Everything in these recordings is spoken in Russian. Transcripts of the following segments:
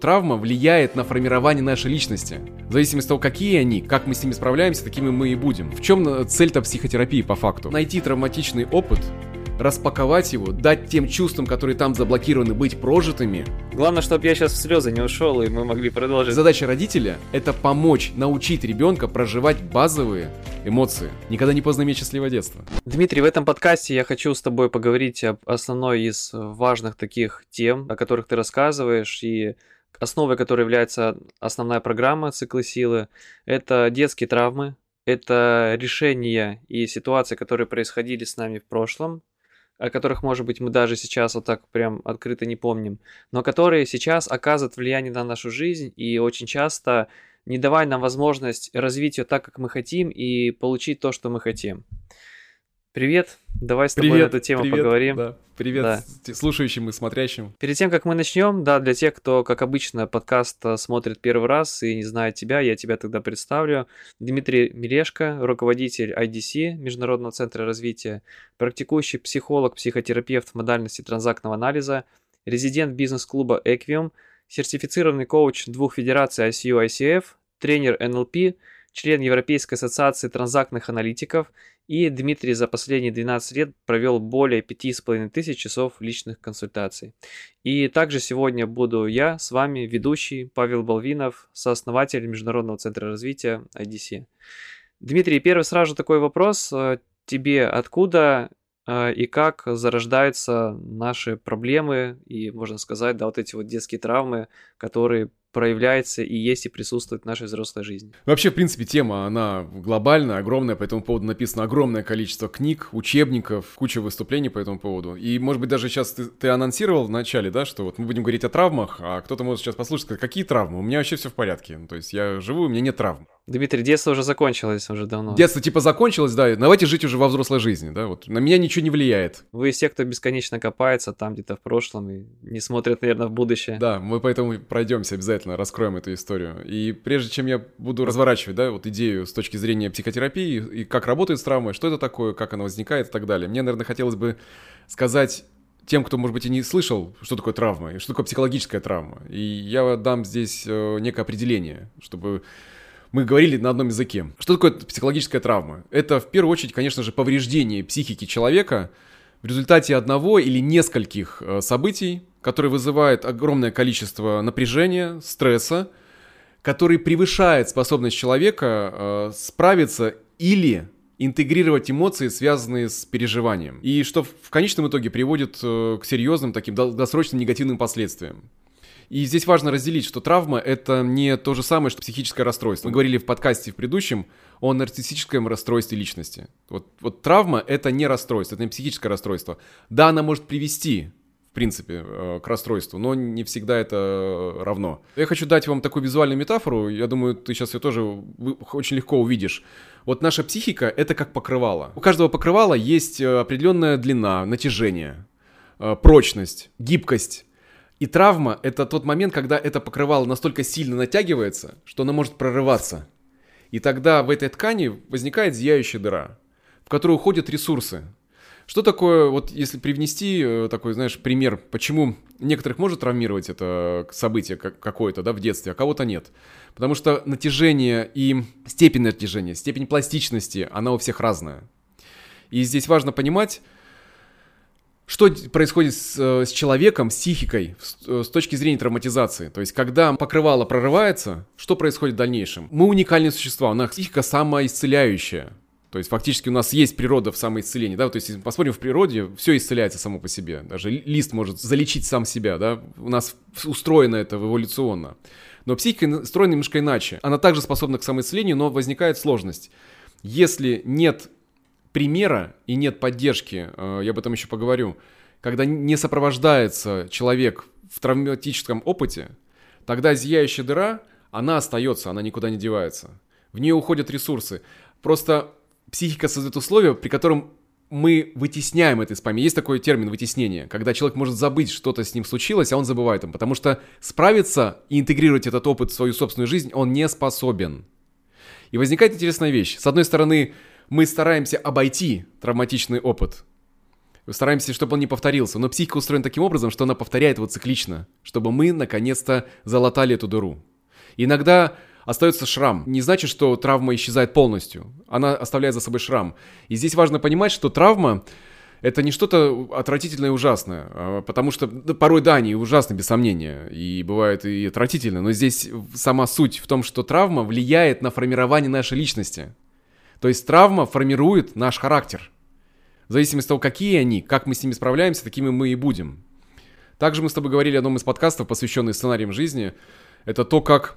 Травма влияет на формирование нашей личности. В зависимости от того, какие они, как мы с ними справляемся, такими мы и будем. В чем э, цель-то психотерапии по факту? Найти травматичный опыт, распаковать его, дать тем чувствам, которые там заблокированы, быть прожитыми. Главное, чтобы я сейчас в слезы не ушел, и мы могли продолжить. Задача родителя — это помочь, научить ребенка проживать базовые эмоции. Никогда не поздно иметь счастливое детство. Дмитрий, в этом подкасте я хочу с тобой поговорить об основной из важных таких тем, о которых ты рассказываешь, и основой которой является основная программа циклы силы, это детские травмы, это решения и ситуации, которые происходили с нами в прошлом, о которых, может быть, мы даже сейчас вот так прям открыто не помним, но которые сейчас оказывают влияние на нашу жизнь и очень часто не давая нам возможность развить ее так, как мы хотим и получить то, что мы хотим. Привет, давай с тобой привет, на эту тему привет, поговорим. Да. Привет да. слушающим и смотрящим. Перед тем, как мы начнем, да, для тех, кто, как обычно, подкаст э, смотрит первый раз и не знает тебя, я тебя тогда представлю. Дмитрий Мирешко, руководитель IDC, Международного центра развития, практикующий психолог, психотерапевт в модальности транзактного анализа, резидент бизнес-клуба Equium, сертифицированный коуч двух федераций ICU ICF, тренер NLP, член Европейской ассоциации транзактных аналитиков и Дмитрий за последние 12 лет провел более 5,5 тысяч часов личных консультаций. И также сегодня буду я с вами, ведущий Павел Балвинов, сооснователь Международного центра развития IDC. Дмитрий, первый сразу такой вопрос э, тебе. Откуда э, и как зарождаются наши проблемы и, можно сказать, да, вот эти вот детские травмы, которые проявляется и есть и присутствует в нашей взрослой жизни. Вообще, в принципе, тема, она глобальная, огромная, по этому поводу написано огромное количество книг, учебников, куча выступлений по этому поводу. И, может быть, даже сейчас ты, ты анонсировал в начале, да, что вот мы будем говорить о травмах, а кто-то может сейчас послушать, сказать, какие травмы? У меня вообще все в порядке. Ну, то есть я живу, у меня нет травм. Дмитрий, детство уже закончилось уже давно. Детство типа закончилось, да, давайте жить уже во взрослой жизни, да, вот на меня ничего не влияет. Вы из тех, кто бесконечно копается там где-то в прошлом и не смотрит, наверное, в будущее. Да, мы поэтому пройдемся обязательно, раскроем эту историю. И прежде чем я буду разворачивать, да, вот идею с точки зрения психотерапии и как работает с травмой, что это такое, как она возникает и так далее, мне, наверное, хотелось бы сказать тем, кто, может быть, и не слышал, что такое травма и что такое психологическая травма. И я дам здесь э, некое определение, чтобы мы говорили на одном языке. Что такое психологическая травма? Это в первую очередь, конечно же, повреждение психики человека в результате одного или нескольких э, событий, которые вызывают огромное количество напряжения, стресса, который превышает способность человека э, справиться или интегрировать эмоции, связанные с переживанием. И что в конечном итоге приводит э, к серьезным таким долгосрочным негативным последствиям. И здесь важно разделить, что травма — это не то же самое, что психическое расстройство. Мы говорили в подкасте в предыдущем о нарциссическом расстройстве личности. Вот, вот травма — это не расстройство, это не психическое расстройство. Да, она может привести в принципе, э, к расстройству, но не всегда это равно. Я хочу дать вам такую визуальную метафору, я думаю, ты сейчас ее тоже очень легко увидишь. Вот наша психика — это как покрывало. У каждого покрывала есть э, определенная длина, натяжение, э, прочность, гибкость. И травма — это тот момент, когда это покрывало настолько сильно натягивается, что оно может прорываться. И тогда в этой ткани возникает зияющая дыра, в которую уходят ресурсы. Что такое, вот если привнести э, такой, знаешь, пример, почему некоторых может травмировать это событие какое-то, да, в детстве, а кого-то нет? Потому что натяжение и степень натяжения, степень пластичности, она у всех разная. И здесь важно понимать, что происходит с, э, с человеком, с психикой, с, э, с точки зрения травматизации? То есть, когда покрывало прорывается, что происходит в дальнейшем? Мы уникальные существа, у нас психика самоисцеляющая. То есть фактически у нас есть природа в самоисцелении, да, то есть если посмотрим в природе, все исцеляется само по себе, даже лист может залечить сам себя, да, у нас устроено это эволюционно. Но психика устроена немножко иначе, она также способна к самоисцелению, но возникает сложность. Если нет примера и нет поддержки, э, я об этом еще поговорю, когда не сопровождается человек в травматическом опыте, тогда зияющая дыра, она остается, она никуда не девается. В нее уходят ресурсы. Просто психика создает условия, при котором мы вытесняем это из памяти. Есть такой термин вытеснение, когда человек может забыть, что-то с ним случилось, а он забывает им, потому что справиться и интегрировать этот опыт в свою собственную жизнь он не способен. И возникает интересная вещь. С одной стороны, мы стараемся обойти травматичный опыт. Стараемся, чтобы он не повторился. Но психика устроена таким образом, что она повторяет его циклично, чтобы мы наконец-то залатали эту дыру. Иногда остается шрам. Не значит, что травма исчезает полностью. Она оставляет за собой шрам. И здесь важно понимать, что травма это не что-то отвратительное и ужасное, а потому что порой да, они ужасны, без сомнения, и бывает и отвратительно, но здесь сама суть в том, что травма влияет на формирование нашей личности. То есть травма формирует наш характер. В зависимости от того, какие они, как мы с ними справляемся, такими мы и будем. Также мы с тобой говорили о одном из подкастов, посвященных сценариям жизни. Это то, как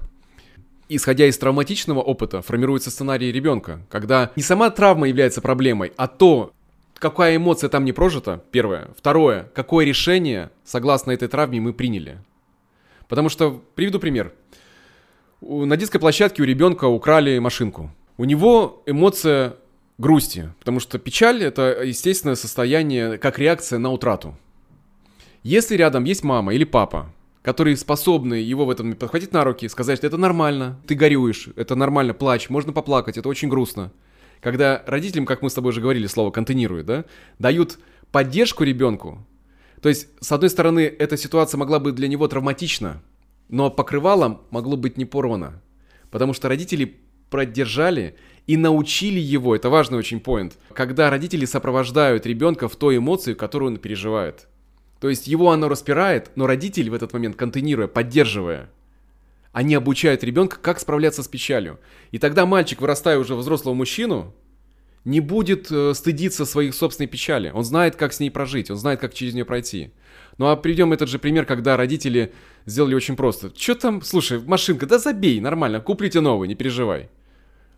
исходя из травматичного опыта, формируется сценарий ребенка, когда не сама травма является проблемой, а то, какая эмоция там не прожита, первое. Второе, какое решение, согласно этой травме, мы приняли. Потому что, приведу пример. На детской площадке у ребенка украли машинку. У него эмоция грусти, потому что печаль — это естественное состояние, как реакция на утрату. Если рядом есть мама или папа, которые способны его в этом подхватить на руки, сказать, что это нормально, ты горюешь, это нормально, плачь, можно поплакать, это очень грустно когда родителям, как мы с тобой уже говорили, слово контейнируют, да, дают поддержку ребенку, то есть, с одной стороны, эта ситуация могла быть для него травматична, но покрывалом могло быть не порвано, потому что родители поддержали и научили его, это важный очень поинт, когда родители сопровождают ребенка в той эмоции, которую он переживает. То есть его оно распирает, но родитель в этот момент контейнируя, поддерживая – они обучают ребенка, как справляться с печалью. И тогда мальчик, вырастая уже взрослого мужчину, не будет э, стыдиться своих собственной печали. Он знает, как с ней прожить, он знает, как через нее пройти. Ну а приведем этот же пример, когда родители сделали очень просто. Что там, слушай, машинка, да забей, нормально, куплите новую, не переживай.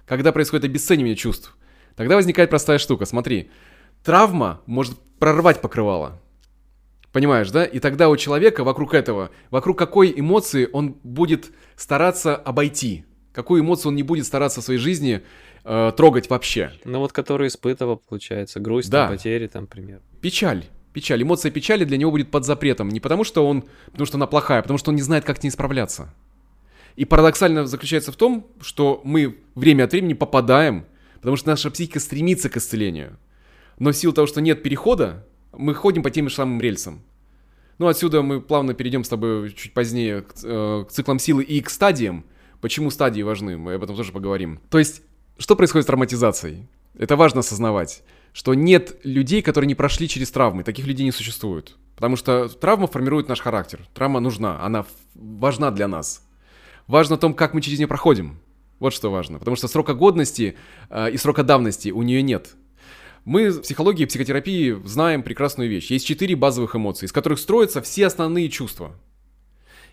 Когда происходит обесценивание чувств, тогда возникает простая штука, смотри. Травма может прорвать покрывало. Понимаешь, да? И тогда у человека вокруг этого, вокруг какой эмоции он будет стараться обойти, какую эмоцию он не будет стараться в своей жизни э, трогать вообще. Ну вот, который испытывал, получается, грусть, да. потери, там, пример. Печаль. Печаль. Эмоция печали для него будет под запретом. Не потому, что он, потому что она плохая, а потому что он не знает, как с ней справляться. И парадоксально заключается в том, что мы время от времени попадаем, потому что наша психика стремится к исцелению. Но в силу того, что нет перехода, мы ходим по тем же самым рельсам. Ну, отсюда мы плавно перейдем с тобой чуть позднее к, э, к циклам силы и к стадиям. Почему стадии важны, мы об этом тоже поговорим. То есть, что происходит с травматизацией? Это важно осознавать, что нет людей, которые не прошли через травмы. Таких людей не существует. Потому что травма формирует наш характер. Травма нужна, она важна для нас. Важно о том, как мы через нее проходим. Вот что важно. Потому что срока годности э, и срока давности у нее нет. Мы в психологии и психотерапии знаем прекрасную вещь. Есть четыре базовых эмоции, из которых строятся все основные чувства.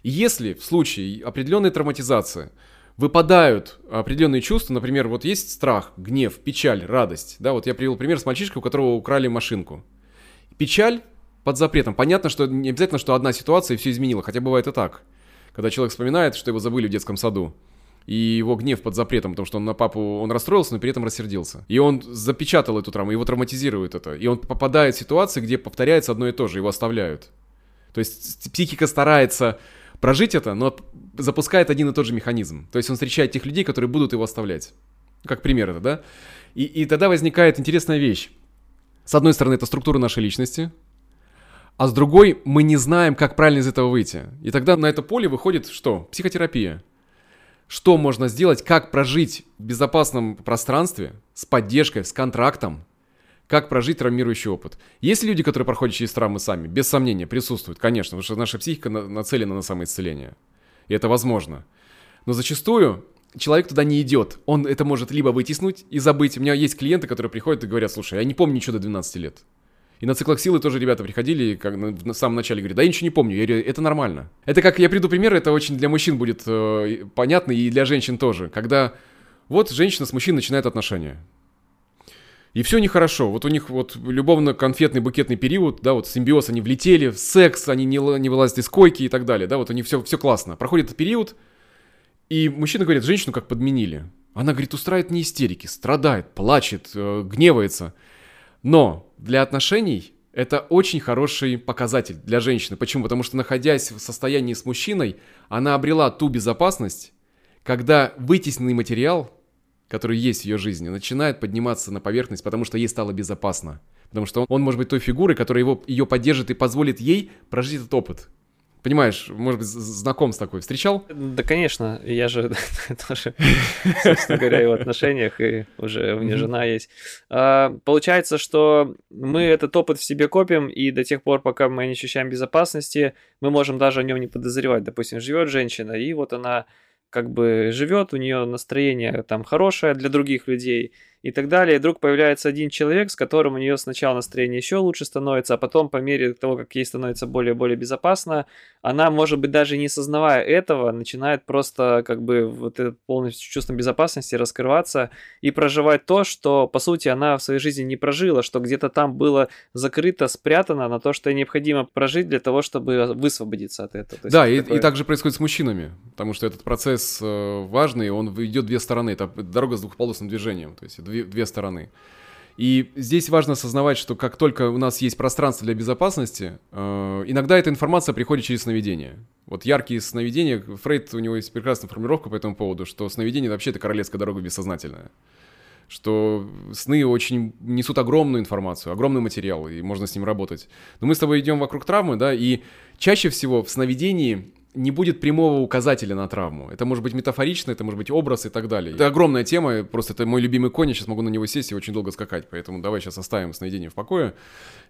И если в случае определенной травматизации выпадают определенные чувства, например, вот есть страх, гнев, печаль, радость, да, вот я привел пример с мальчишкой, у которого украли машинку. Печаль под запретом. Понятно, что не обязательно, что одна ситуация и все изменила, хотя бывает и так. Когда человек вспоминает, что его забыли в детском саду и его гнев под запретом, потому что он на папу, он расстроился, но при этом рассердился. И он запечатал эту травму, его травматизирует это. И он попадает в ситуации, где повторяется одно и то же, его оставляют. То есть психика старается прожить это, но запускает один и тот же механизм. То есть он встречает тех людей, которые будут его оставлять. Как пример это, да? И, и тогда возникает интересная вещь. С одной стороны, это структура нашей личности, а с другой мы не знаем, как правильно из этого выйти. И тогда на это поле выходит что? Психотерапия что можно сделать, как прожить в безопасном пространстве, с поддержкой, с контрактом, как прожить травмирующий опыт. Есть люди, которые проходят через травмы сами, без сомнения, присутствуют, конечно, потому что наша психика нацелена на самоисцеление. И это возможно. Но зачастую человек туда не идет. Он это может либо вытеснуть и забыть. У меня есть клиенты, которые приходят и говорят, слушай, я не помню ничего до 12 лет. И на циклах силы тоже ребята приходили, как на, на самом начале говорят, да я ничего не помню. Я говорю, это нормально. Это как, я приду пример, это очень для мужчин будет э, понятно и для женщин тоже. Когда вот женщина с мужчиной начинает отношения. И все нехорошо. Вот у них вот любовно-конфетный букетный период, да, вот симбиоз, они влетели, в секс, они не, не вылазят из койки и так далее, да, вот у них все, все классно. Проходит этот период, и мужчина говорит, женщину как подменили. Она, говорит, устраивает не истерики, страдает, плачет, э, гневается. Но для отношений это очень хороший показатель для женщины. Почему? Потому что находясь в состоянии с мужчиной, она обрела ту безопасность, когда вытесненный материал, который есть в ее жизни, начинает подниматься на поверхность, потому что ей стало безопасно. Потому что он, он может быть той фигурой, которая его, ее поддержит и позволит ей прожить этот опыт. Понимаешь, может быть, знаком с такой. Встречал? Да, конечно. Я же тоже, собственно говоря, и в отношениях, и уже у меня жена есть. А, получается, что мы этот опыт в себе копим, и до тех пор, пока мы не ощущаем безопасности, мы можем даже о нем не подозревать. Допустим, живет женщина, и вот она как бы живет, у нее настроение там хорошее для других людей – и так далее. И вдруг появляется один человек, с которым у нее сначала настроение еще лучше становится, а потом по мере того, как ей становится более-более безопасно, она, может быть, даже не сознавая этого, начинает просто как бы вот это полностью чувством безопасности раскрываться и проживать то, что, по сути, она в своей жизни не прожила, что где-то там было закрыто, спрятано на то, что необходимо прожить для того, чтобы высвободиться от этого. да, и, такое... и так же происходит с мужчинами, потому что этот процесс э, важный, он идет две стороны, это дорога с двухполосным движением, то есть две, две стороны. И здесь важно осознавать, что как только у нас есть пространство для безопасности, э, иногда эта информация приходит через сновидение. Вот яркие сновидения, Фрейд, у него есть прекрасная формулировка по этому поводу, что сновидение вообще это королевская дорога бессознательная. Что сны очень несут огромную информацию, огромный материал, и можно с ним работать. Но мы с тобой идем вокруг травмы, да, и чаще всего в сновидении не будет прямого указателя на травму. Это может быть метафорично, это может быть образ и так далее. Это огромная тема, просто это мой любимый конь, я сейчас могу на него сесть и очень долго скакать, поэтому давай сейчас оставим сновидение в покое.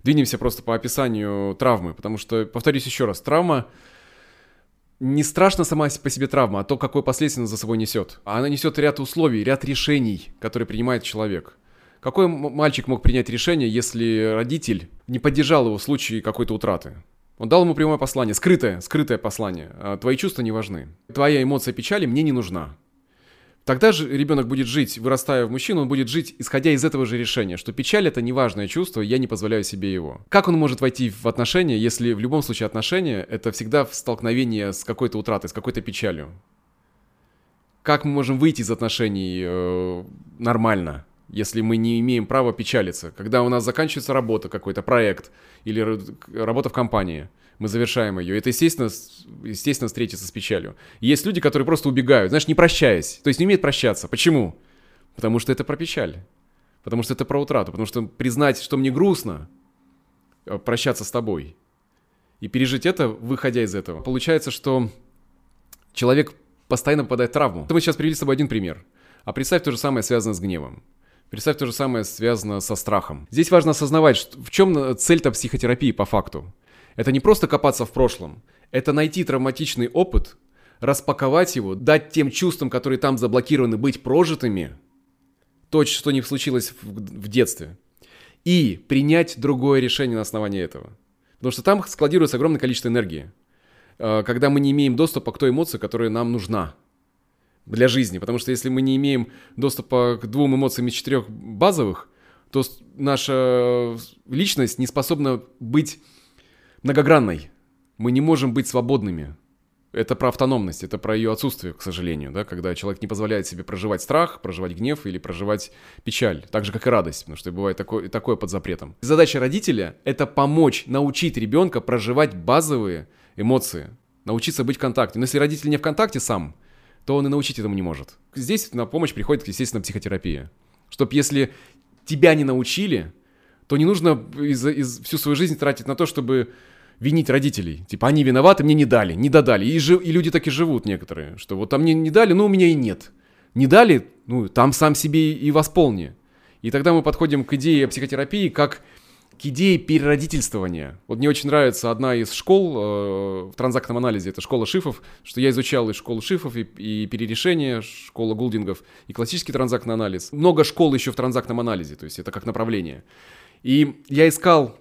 Двинемся просто по описанию травмы, потому что, повторюсь еще раз, травма не страшно сама по себе травма, а то, какое последствие она за собой несет. Она несет ряд условий, ряд решений, которые принимает человек. Какой мальчик мог принять решение, если родитель не поддержал его в случае какой-то утраты? Он дал ему прямое послание, скрытое, скрытое послание. А, твои чувства не важны. Твоя эмоция печали мне не нужна. Тогда же ребенок будет жить, вырастая в мужчину, он будет жить, исходя из этого же решения, что печаль это неважное чувство, я не позволяю себе его. Как он может войти в отношения, если в любом случае отношения это всегда в столкновение с какой-то утратой, с какой-то печалью? Как мы можем выйти из отношений э, нормально? Если мы не имеем права печалиться. Когда у нас заканчивается работа, какой-то проект или работа в компании, мы завершаем ее. Это, естественно, естественно, встретиться с печалью. Есть люди, которые просто убегают, знаешь, не прощаясь. То есть не умеют прощаться. Почему? Потому что это про печаль. Потому что это про утрату. Потому что признать, что мне грустно, э, прощаться с тобой. И пережить это, выходя из этого. Получается, что человек постоянно попадает в травму. Мы сейчас привели с тобой один пример. А представь то же самое связано с гневом. Представь, то же самое связано со страхом. Здесь важно осознавать, в чем цель-то психотерапии по факту. Это не просто копаться в прошлом, это найти травматичный опыт, распаковать его, дать тем чувствам, которые там заблокированы, быть прожитыми, то, что не случилось в, в детстве, и принять другое решение на основании этого. Потому что там складируется огромное количество энергии, э, когда мы не имеем доступа к той эмоции, которая нам нужна для жизни. Потому что если мы не имеем доступа к двум эмоциям из четырех базовых, то наша личность не способна быть многогранной. Мы не можем быть свободными. Это про автономность, это про ее отсутствие, к сожалению, да, когда человек не позволяет себе проживать страх, проживать гнев или проживать печаль, так же, как и радость, потому что бывает такое, такое под запретом. Задача родителя — это помочь, научить ребенка проживать базовые эмоции, научиться быть в контакте. Но если родитель не в контакте сам, то он и научить этому не может. Здесь на помощь приходит, естественно, психотерапия. Чтоб если тебя не научили, то не нужно из, из, всю свою жизнь тратить на то, чтобы винить родителей. Типа, они виноваты, мне не дали, не додали. И, жив, и люди так и живут некоторые, что вот там мне не дали, ну у меня и нет. Не дали, ну там сам себе и восполни. И тогда мы подходим к идее психотерапии как к идее переродительствования. Вот мне очень нравится одна из школ э, в транзактном анализе, это школа шифов, что я изучал и школу шифов, и, и перерешение, школа гулдингов, и классический транзактный анализ. Много школ еще в транзактном анализе, то есть это как направление. И я искал,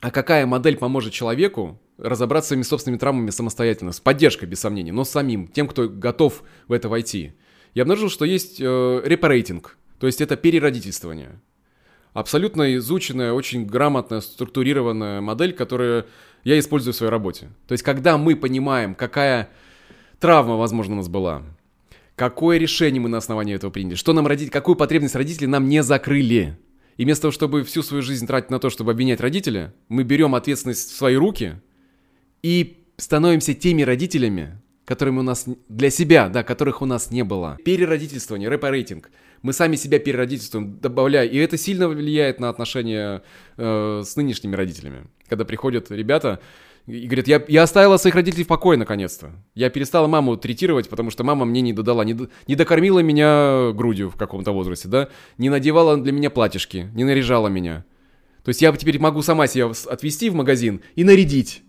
а какая модель поможет человеку разобраться своими собственными травмами самостоятельно, с поддержкой, без сомнения, но самим, тем, кто готов в это войти. Я обнаружил, что есть э, репарейтинг, то есть это переродительствование абсолютно изученная, очень грамотная, структурированная модель, которую я использую в своей работе. То есть, когда мы понимаем, какая травма, возможно, у нас была, какое решение мы на основании этого приняли, что нам родители, какую потребность родители нам не закрыли. И вместо того, чтобы всю свою жизнь тратить на то, чтобы обвинять родителя, мы берем ответственность в свои руки и становимся теми родителями, которыми у нас для себя, да, которых у нас не было. Переродительствование, репарейтинг. Мы сами себя переродительствуем, добавляя, и это сильно влияет на отношения э, с нынешними родителями. Когда приходят ребята, и говорит, я, я оставила своих родителей в покое наконец-то. Я перестала маму третировать, потому что мама мне не додала, не, не докормила меня грудью в каком-то возрасте, да, не надевала для меня платьишки, не наряжала меня. То есть я теперь могу сама себя отвезти в магазин и нарядить.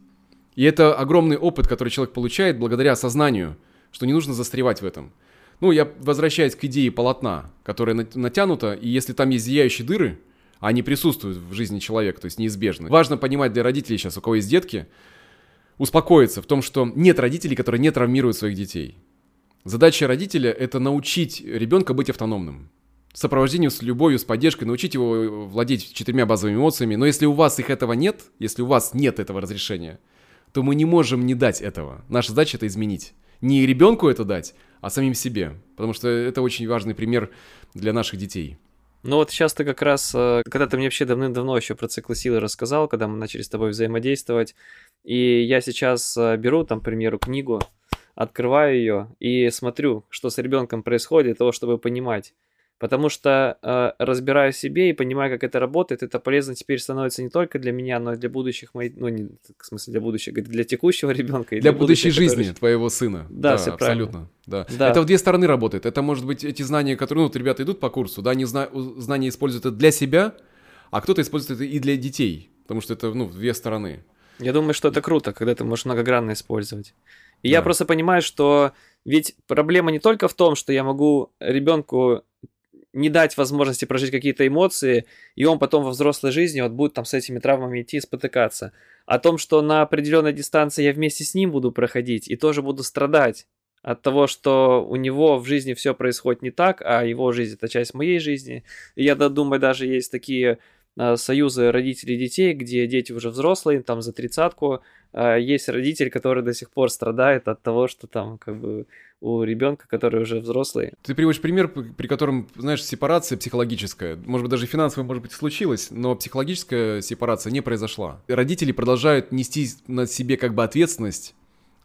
И это огромный опыт, который человек получает благодаря осознанию, что не нужно застревать в этом. Ну, я возвращаюсь к идее полотна, которая натянута, и если там есть зияющие дыры, они присутствуют в жизни человека, то есть неизбежно. Важно понимать для родителей сейчас, у кого есть детки, успокоиться в том, что нет родителей, которые не травмируют своих детей. Задача родителя – это научить ребенка быть автономным. Сопровождению с любовью, с поддержкой, научить его владеть четырьмя базовыми эмоциями. Но если у вас их этого нет, если у вас нет этого разрешения, то мы не можем не дать этого. Наша задача это изменить. Не ребенку это дать, а самим себе. Потому что это очень важный пример для наших детей. Ну вот сейчас ты как раз, э, когда ты мне вообще давным-давно еще про циклы силы рассказал, когда мы начали с тобой взаимодействовать, и я сейчас э, беру, там, к примеру, книгу, открываю ее и смотрю, что с ребенком происходит, для того, чтобы понимать, Потому что э, разбираю себе и понимаю, как это работает, это полезно теперь становится не только для меня, но и для будущих моих, ну, не, в смысле для будущего, для текущего ребенка. для, для будущей жизни который... твоего сына. Да, да все абсолютно. Да. да. Это в две стороны работает. Это может быть эти знания, которые, ну, вот ребята идут по курсу, да, они зна... знания используют это для себя, а кто-то использует это и для детей, потому что это, ну, в две стороны. Я думаю, что это круто, когда ты можешь многогранно использовать. И да. я просто понимаю, что ведь проблема не только в том, что я могу ребенку не дать возможности прожить какие-то эмоции, и он потом во взрослой жизни вот будет там с этими травмами идти и спотыкаться. О том, что на определенной дистанции я вместе с ним буду проходить и тоже буду страдать от того, что у него в жизни все происходит не так, а его жизнь это часть моей жизни. И я думаю, даже есть такие союзы родителей детей, где дети уже взрослые, там за тридцатку, а, есть родитель, который до сих пор страдает от того, что там как бы у ребенка, который уже взрослый. Ты приводишь пример, при котором, знаешь, сепарация психологическая, может быть, даже финансовая, может быть, случилась, но психологическая сепарация не произошла. Родители продолжают нести на себе как бы ответственность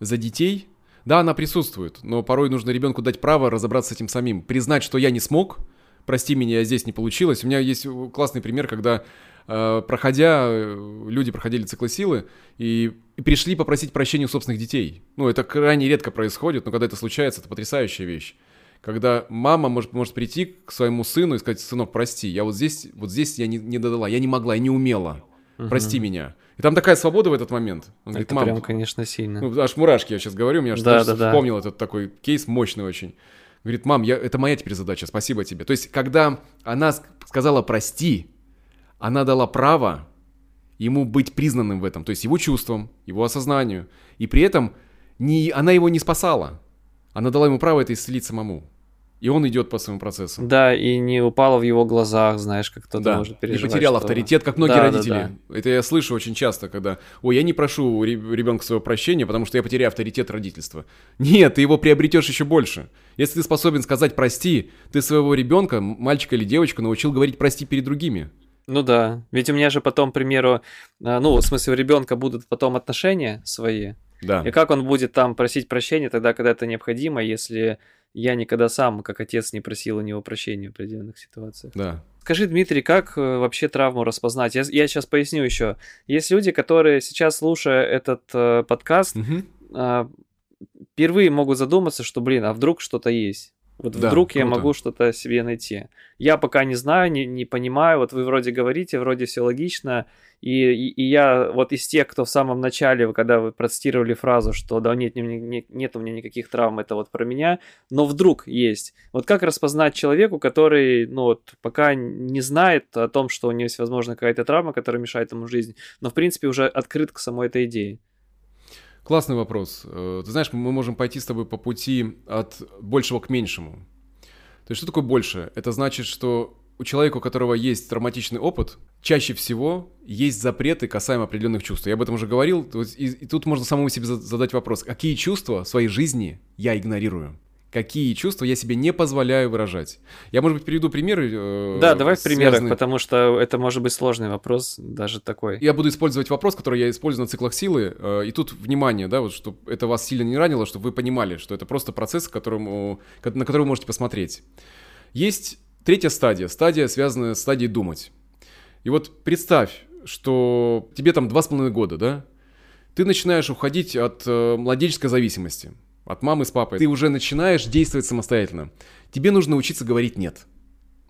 за детей. Да, она присутствует, но порой нужно ребенку дать право разобраться с этим самим, признать, что я не смог, прости меня, здесь не получилось. У меня есть классный пример, когда э, проходя, э, люди проходили циклы силы и, пришли попросить прощения у собственных детей. Ну, это крайне редко происходит, но когда это случается, это потрясающая вещь. Когда мама может, может прийти к своему сыну и сказать, сынок, прости, я вот здесь, вот здесь я не, не додала, я не могла, я не умела, прости меня. И там такая свобода в этот момент. Он это говорит, мам, прям, конечно, сильно. Ну, аж мурашки я сейчас говорю, меня аж да, да, вспомнил да. этот такой кейс мощный очень. Говорит, мам, я, это моя теперь задача, спасибо тебе. То есть, когда она сказала прости, она дала право ему быть признанным в этом, то есть его чувствам, его осознанию. И при этом не, она его не спасала. Она дала ему право это исцелить самому. И он идет по своему процессу. Да, и не упало в его глазах, знаешь, как кто-то да. может переживать. Не потерял что... авторитет, как многие да, родители. Да, да. Это я слышу очень часто, когда, ой, я не прошу ребенка своего прощения, потому что я потеряю авторитет родительства. Нет, ты его приобретешь еще больше. Если ты способен сказать прости, ты своего ребенка, мальчика или девочку, научил говорить прости перед другими. Ну да, ведь у меня же потом, к примеру, а, ну, в смысле, у ребенка будут потом отношения свои. Да. И как он будет там просить прощения тогда, когда это необходимо, если я никогда сам, как отец, не просил у него прощения в определенных ситуациях. Да. Скажи, Дмитрий, как э, вообще травму распознать? Я, я сейчас поясню еще. Есть люди, которые сейчас, слушая этот э, подкаст, угу. э, впервые могут задуматься, что, блин, а вдруг что-то есть? Вот да, вдруг круто. я могу что-то себе найти. Я пока не знаю, не, не понимаю. Вот вы вроде говорите, вроде все логично. И, и, и я вот из тех, кто в самом начале, когда вы процитировали фразу, что да нет, нет, нет у меня никаких травм, это вот про меня, но вдруг есть. Вот как распознать человеку, который, ну вот, пока не знает о том, что у него есть, возможно, какая-то травма, которая мешает ему жизнь, но в принципе уже открыт к самой этой идее? Классный вопрос. Э, ты знаешь, мы можем пойти с тобой по пути от большего к меньшему. То есть что такое больше? Это значит, что у человека, у которого есть травматичный опыт, чаще всего есть запреты касаемо определенных чувств. Я об этом уже говорил. И, и тут можно самому себе задать вопрос, какие чувства в своей жизни я игнорирую? Какие чувства я себе не позволяю выражать. Я, может быть, приведу примеры. Э, да, давай связанные... потому что это может быть сложный вопрос, даже такой. Я буду использовать вопрос, который я использую на циклах силы. Э, и тут внимание, да, вот, чтобы это вас сильно не ранило, чтобы вы понимали, что это просто процесс, которому, на который вы можете посмотреть. Есть третья стадия, стадия, связанная с стадией думать. И вот представь, что тебе там два с половиной года, да? Ты начинаешь уходить от э, младенческой зависимости – от мамы с папой, ты уже начинаешь действовать самостоятельно. Тебе нужно учиться говорить «нет».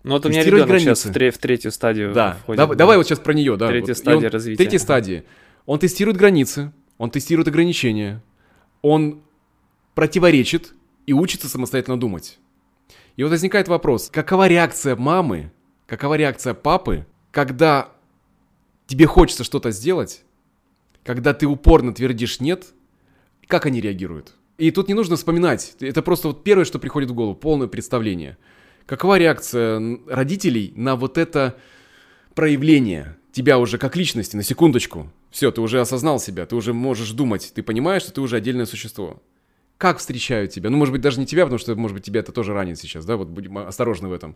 Ну вот у меня ребенок границы. сейчас в, тре- в третью стадию Да, входит, давай, да. давай вот сейчас про нее, да. Третья вот. стадия он, развития. Третья стадия. Он тестирует границы, он тестирует ограничения, он противоречит и учится самостоятельно думать. И вот возникает вопрос, какова реакция мамы, какова реакция папы, когда тебе хочется что-то сделать, когда ты упорно твердишь «нет», как они реагируют? И тут не нужно вспоминать. Это просто вот первое, что приходит в голову, полное представление. Какова реакция родителей на вот это проявление тебя уже как личности, на секундочку. Все, ты уже осознал себя, ты уже можешь думать, ты понимаешь, что ты уже отдельное существо. Как встречают тебя? Ну, может быть, даже не тебя, потому что, может быть, тебя это тоже ранит сейчас, да? Вот будем осторожны в этом.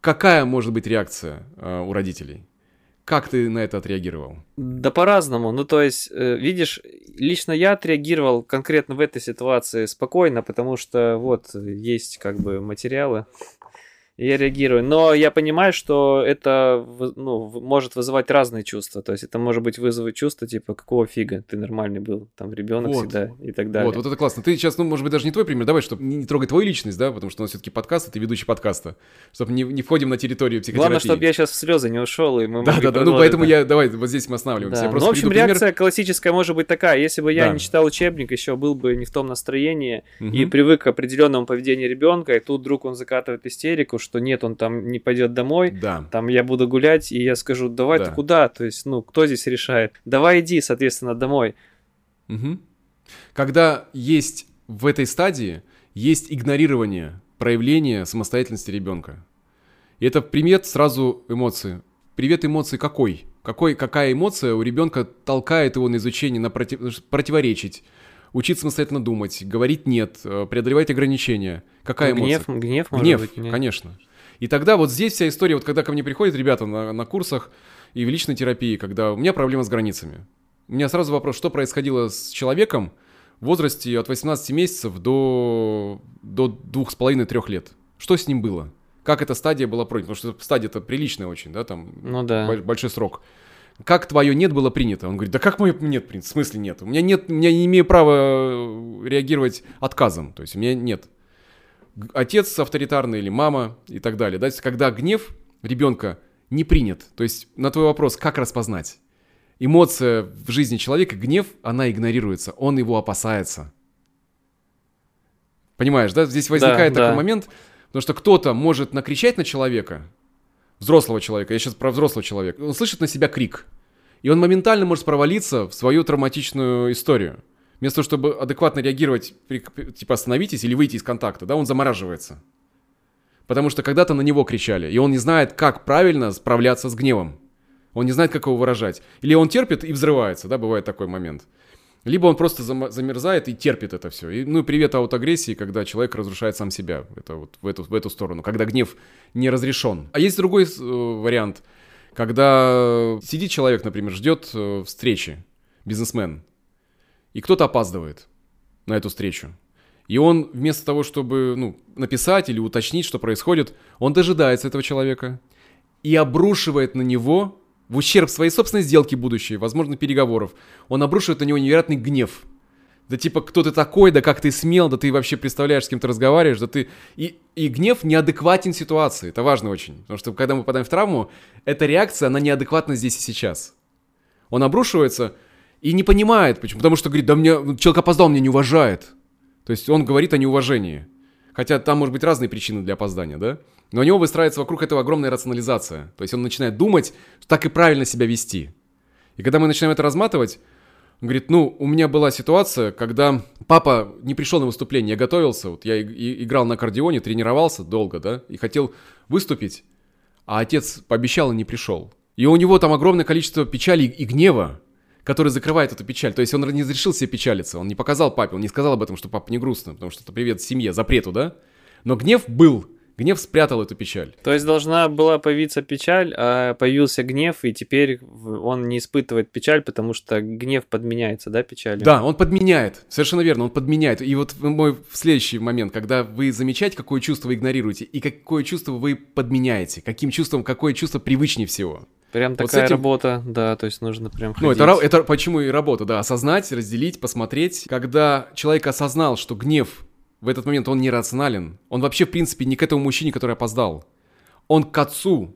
Какая может быть реакция э, у родителей? Как ты на это отреагировал? Да по-разному. Ну, то есть, э, видишь, лично я отреагировал конкретно в этой ситуации спокойно, потому что вот есть как бы материалы, я реагирую. Но я понимаю, что это ну, может вызывать разные чувства. То есть это может быть вызвать чувство, типа, какого фига, ты нормальный был, там, ребенок вот. всегда и так далее. Вот, вот это классно. Ты сейчас, ну, может быть, даже не твой пример, давай, чтобы не, трогать твою личность, да, потому что у нас все-таки подкаст, а ты ведущий подкаста, чтобы не, не входим на территорию психотерапии. Главное, чтобы я сейчас в слезы не ушел, и мы Да, да, да, ну, поэтому я, давай, вот здесь мы останавливаемся. Да. ну, в общем, реакция пример... классическая может быть такая, если бы я да. не читал учебник, еще был бы не в том настроении, угу. и привык к определенному поведению ребенка, и тут вдруг он закатывает истерику, что нет, он там не пойдет домой, да. там я буду гулять, и я скажу, давай да. ты куда? То есть, ну, кто здесь решает? Давай иди, соответственно, домой. Угу. Когда есть в этой стадии, есть игнорирование проявления самостоятельности ребенка. И это примет сразу эмоции. Привет эмоции какой? какой? Какая эмоция у ребенка толкает его на изучение, на против... противоречить, учиться самостоятельно думать, говорить нет, э, преодолевать ограничения. Какая ну, эмоция? Гнев, гнев, может гнев, быть. Конечно. И тогда вот здесь вся история, вот когда ко мне приходят ребята на, на курсах и в личной терапии, когда у меня проблема с границами. У меня сразу вопрос, что происходило с человеком в возрасте от 18 месяцев до, до 2,5-3 лет? Что с ним было? Как эта стадия была пройдена? Потому что стадия-то приличная очень, да, там ну, да. большой срок. Как твое нет было принято? Он говорит, да как мое нет принято? В смысле нет? У меня нет, меня не имею права реагировать отказом. То есть у меня нет отец авторитарный или мама и так далее. Да? Когда гнев ребенка не принят. То есть на твой вопрос, как распознать? Эмоция в жизни человека, гнев, она игнорируется, он его опасается. Понимаешь, да? Здесь возникает да, такой да. момент, потому что кто-то может накричать на человека, взрослого человека, я сейчас про взрослого человека, он слышит на себя крик, и он моментально может провалиться в свою травматичную историю. Вместо того, чтобы адекватно реагировать, типа остановитесь или выйти из контакта, да, он замораживается. Потому что когда-то на него кричали, и он не знает, как правильно справляться с гневом. Он не знает, как его выражать. Или он терпит и взрывается, да, бывает такой момент. Либо он просто замерзает и терпит это все. И, ну и привет аутоагрессии, когда человек разрушает сам себя. Это вот в эту, в эту сторону, когда гнев не разрешен. А есть другой э, вариант, когда сидит человек, например, ждет э, встречи, бизнесмен, и кто-то опаздывает на эту встречу. И он вместо того, чтобы ну, написать или уточнить, что происходит, он дожидается этого человека и обрушивает на него в ущерб своей собственной сделки будущей, возможно, переговоров, он обрушивает на него невероятный гнев. Да типа, кто ты такой, да как ты смел, да ты вообще представляешь, с кем ты разговариваешь, да ты... И, и гнев неадекватен ситуации, это важно очень. Потому что когда мы попадаем в травму, эта реакция, она неадекватна здесь и сейчас. Он обрушивается, и не понимает, почему. Потому что говорит, да мне человек опоздал, меня не уважает. То есть он говорит о неуважении. Хотя там может быть разные причины для опоздания, да? Но у него выстраивается вокруг этого огромная рационализация. То есть он начинает думать, что так и правильно себя вести. И когда мы начинаем это разматывать, он говорит, ну, у меня была ситуация, когда папа не пришел на выступление, я готовился, вот я и, играл на аккордеоне, тренировался долго, да, и хотел выступить, а отец пообещал и не пришел. И у него там огромное количество печали и гнева, который закрывает эту печаль. То есть он не разрешил себе печалиться, он не показал папе, он не сказал об этом, что папа не грустно, потому что это привет семье, запрету, да? Но гнев был, гнев спрятал эту печаль. То есть должна была появиться печаль, а появился гнев, и теперь он не испытывает печаль, потому что гнев подменяется, да, печалью? Да, он подменяет, совершенно верно, он подменяет. И вот мой следующий момент, когда вы замечаете, какое чувство вы игнорируете, и какое чувство вы подменяете, каким чувством, какое чувство привычнее всего. Прям вот такая этим... работа, да, то есть нужно прям ходить. Ну, это, это почему и работа, да, осознать, разделить, посмотреть. Когда человек осознал, что гнев в этот момент он не рационален, он вообще, в принципе, не к этому мужчине, который опоздал. Он к отцу.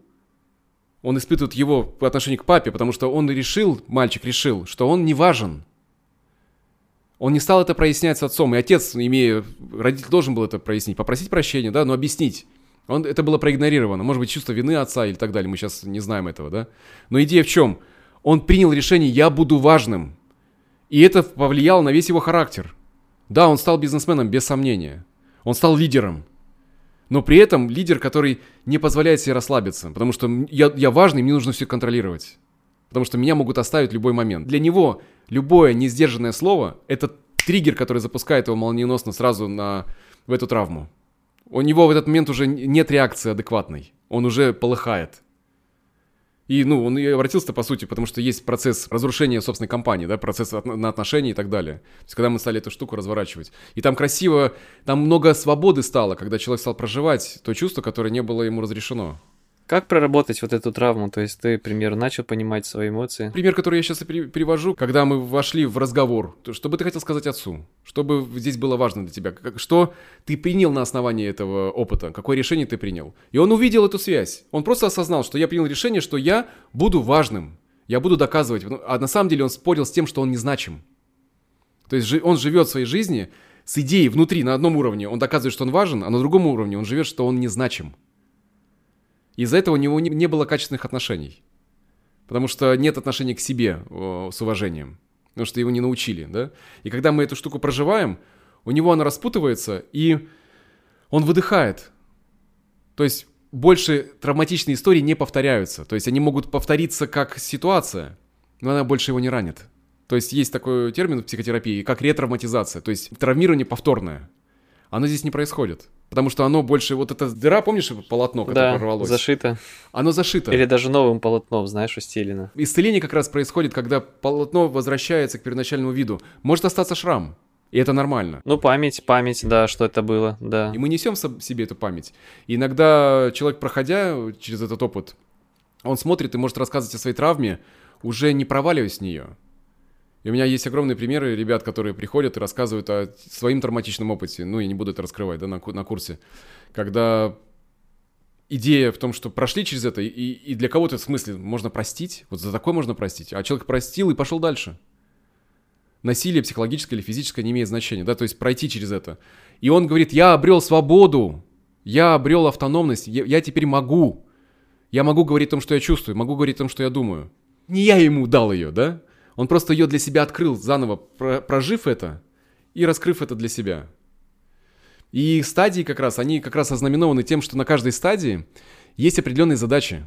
Он испытывает его по отношению к папе, потому что он решил, мальчик решил, что он не важен. Он не стал это прояснять с отцом, и отец, имея, родитель должен был это прояснить, попросить прощения, да, но объяснить. Он, это было проигнорировано. Может быть, чувство вины отца или так далее. Мы сейчас не знаем этого, да? Но идея в чем? Он принял решение «я буду важным». И это повлияло на весь его характер. Да, он стал бизнесменом, без сомнения. Он стал лидером. Но при этом лидер, который не позволяет себе расслабиться. Потому что я, я важный, мне нужно все контролировать. Потому что меня могут оставить в любой момент. Для него любое несдержанное слово – это триггер, который запускает его молниеносно сразу на, в эту травму. У него в этот момент уже нет реакции адекватной. Он уже полыхает. И, ну, он и обратился, по сути, потому что есть процесс разрушения собственной компании, да, процесс от, на отношения и так далее. То есть, когда мы стали эту штуку разворачивать. И там красиво, там много свободы стало, когда человек стал проживать то чувство, которое не было ему разрешено. Как проработать вот эту травму? То есть ты, пример, начал понимать свои эмоции? Пример, который я сейчас привожу, когда мы вошли в разговор. Что бы ты хотел сказать отцу? Что бы здесь было важно для тебя? Что ты принял на основании этого опыта? Какое решение ты принял? И он увидел эту связь. Он просто осознал, что я принял решение, что я буду важным. Я буду доказывать. Ну, а на самом деле он спорил с тем, что он незначим. То есть он живет своей жизни с идеей внутри, на одном уровне. Он доказывает, что он важен, а на другом уровне он живет, что он незначим. Из-за этого у него не, не было качественных отношений. Потому что нет отношения к себе о, с уважением. Потому что его не научили, да? И когда мы эту штуку проживаем, у него она распутывается, и он выдыхает. То есть больше травматичные истории не повторяются. То есть они могут повториться как ситуация, но она больше его не ранит. То есть есть такой термин в психотерапии, как ретравматизация, то есть травмирование повторное. Оно здесь не происходит. Потому что оно больше... Вот эта дыра, помнишь, полотно, которое да, порвалось? зашито. Оно зашито. Или даже новым полотном, знаешь, устелено. Исцеление как раз происходит, когда полотно возвращается к первоначальному виду. Может остаться шрам. И это нормально. Ну, память, память, да, что это было, да. И мы несем в себе эту память. И иногда человек, проходя через этот опыт, он смотрит и может рассказывать о своей травме, уже не проваливаясь в нее. И у меня есть огромные примеры ребят, которые приходят и рассказывают о своим травматичном опыте. Ну, я не буду это раскрывать, да, на, на курсе. Когда идея в том, что прошли через это, и, и для кого-то в смысле можно простить, вот за такое можно простить, а человек простил и пошел дальше. Насилие психологическое или физическое не имеет значения, да, то есть пройти через это. И он говорит, я обрел свободу, я обрел автономность, я, я теперь могу. Я могу говорить о том, что я чувствую, могу говорить о том, что я думаю. Не я ему дал ее, да? Он просто ее для себя открыл, заново прожив это и раскрыв это для себя. И стадии как раз, они как раз ознаменованы тем, что на каждой стадии есть определенные задачи,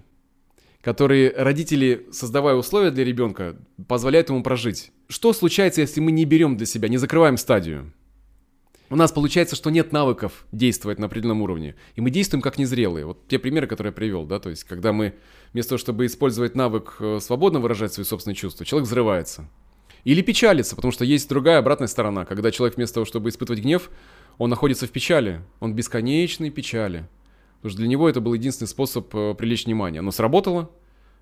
которые родители, создавая условия для ребенка, позволяют ему прожить. Что случается, если мы не берем для себя, не закрываем стадию? У нас получается, что нет навыков действовать на определенном уровне, и мы действуем как незрелые. Вот те примеры, которые я привел, да, то есть когда мы вместо того, чтобы использовать навык э, свободно выражать свои собственные чувства, человек взрывается. Или печалится, потому что есть другая обратная сторона, когда человек вместо того, чтобы испытывать гнев, он находится в печали, он в бесконечной печали. Потому что для него это был единственный способ э, привлечь внимание. Оно сработало,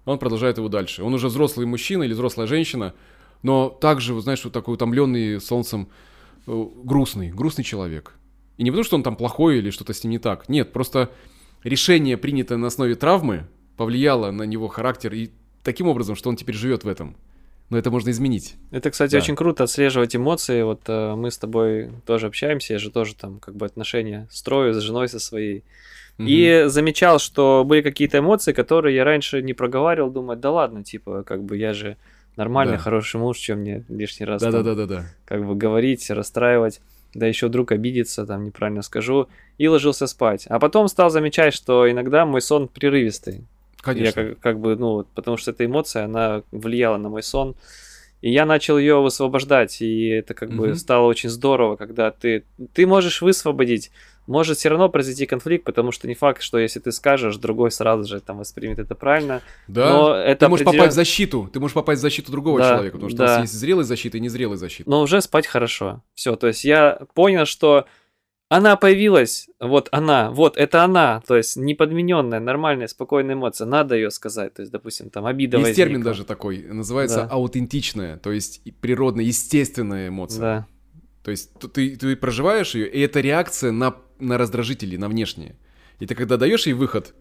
он продолжает его дальше. Он уже взрослый мужчина или взрослая женщина, но также, знаешь, вот такой утомленный солнцем, э, грустный, грустный человек. И не потому, что он там плохой или что-то с ним не так. Нет, просто решение, принятое на основе травмы, повлияло на него характер и таким образом, что он теперь живет в этом. Но это можно изменить. Это, кстати, да. очень круто отслеживать эмоции. Вот э, мы с тобой тоже общаемся, я же тоже там как бы отношения строю с женой со своей. Угу. И замечал, что были какие-то эмоции, которые я раньше не проговаривал, думаю, да ладно, типа, как бы я же нормальный, да. хороший муж, чем мне лишний раз да, там, да, да, да, да. как бы говорить, расстраивать, да еще вдруг обидится, там неправильно скажу, и ложился спать. А потом стал замечать, что иногда мой сон прерывистый. Конечно. Я как, как бы, ну, потому что эта эмоция, она влияла на мой сон. И я начал ее высвобождать, и это как бы Мгм. стало очень здорово, когда ты, ты можешь высвободить, может все равно произойти конфликт, потому что не факт, что если ты скажешь, другой сразу же там воспримет это правильно. Да. Но это ты можешь определен- попасть в защиту. Ты можешь попасть в защиту другого Да, человека, потому что у да. нас есть зрелая защита и незрелая защита. но уже спать хорошо. Все, то есть я понял, что она появилась, вот она, вот это она, то есть неподмененная, нормальная, спокойная эмоция, надо ее сказать, то есть, допустим, там обида Есть термин возникла. даже такой, называется Да. аутентичная, то есть природная, естественная эмоция. Да, То есть ты, ты проживаешь ее, и это реакция на, на раздражители, на внешние. И ты когда даешь ей выход,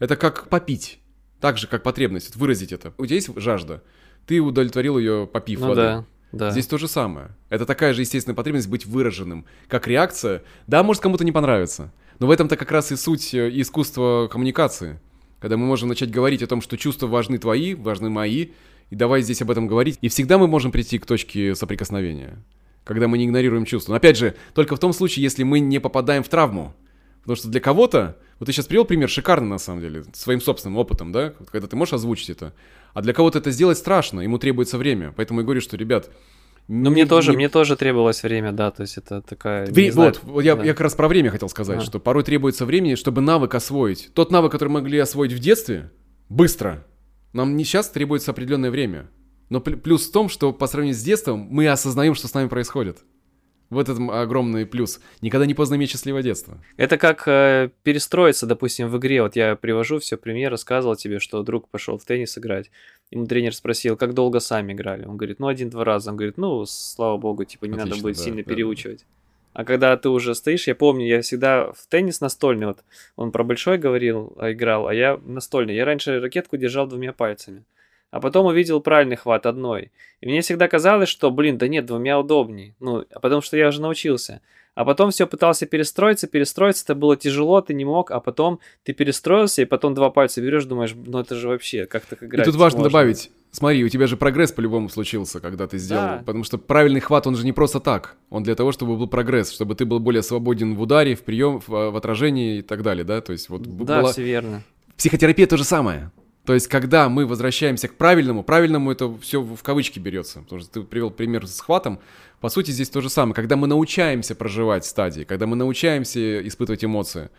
это как попить. Так же, как потребность, выразить это. У тебя есть жажда, ты удовлетворил ее, попив ну воды. да, да. Здесь то же самое. Это такая же естественная потребность быть выраженным, как реакция. Да, может кому-то не понравится, но в этом-то как раз и суть э, искусства коммуникации. Когда мы можем начать говорить о том, что чувства важны твои, важны мои, и давай здесь об этом говорить. И всегда мы можем прийти к точке соприкосновения, когда мы не игнорируем чувства. Но опять же, только в том случае, если мы не попадаем в травму. Потому что для кого-то, вот ты сейчас привел пример шикарный на самом деле, своим собственным опытом, да, когда ты можешь озвучить это. А для кого-то это сделать страшно, ему требуется время. Поэтому я говорю, что, ребят, Ну, не- мне тоже, не- мне тоже требовалось время, да, то есть это такая... Вре- знаю, вот, я, да. я как раз про время хотел сказать, А. что порой требуется времени, чтобы навык освоить. Тот навык, который мы могли освоить в детстве, быстро, нам не сейчас требуется определенное время. Но пл- плюс в том, что по сравнению с детством мы осознаем, что с нами происходит. В этом огромный плюс. Никогда не поздно иметь счастливое детство. Это как э, перестроиться, допустим, в игре. Вот я привожу все пример, рассказывал тебе, что друг пошел в теннис играть. Ему тренер спросил, как долго сами играли. Он говорит, ну, один-два раза. Он говорит, ну, слава богу, типа, не надо Отлично, будет да, сильно да, да. переучивать. А когда ты уже стоишь, я помню, я всегда в теннис настольный, вот он про большой говорил, а играл, а я настольный. Я раньше ракетку держал двумя пальцами. А потом увидел правильный хват одной. И мне всегда казалось, что, блин, да нет, двумя удобней. Ну, а потому что я уже научился. А потом все пытался перестроиться, перестроиться, это было тяжело, ты не мог, а потом ты перестроился, и потом два пальца берешь, думаешь, ну это же вообще, как так играть? И тут важно можно?» добавить, смотри, у тебя же прогресс по-любому случился, когда ты сделал. Да. Потому что правильный хват, он же не просто так. Он для того, чтобы был прогресс, чтобы ты был более свободен в ударе, в прием, в, в отражении и так далее, да? То есть вот Да, была- все верно. Психотерапия то же самое. То есть, когда мы возвращаемся к правильному, правильному это все в кавычки берется. Потому что ты привел пример с хватом. По сути, здесь то же самое. Когда мы научаемся проживать стадии, когда мы научаемся испытывать эмоции,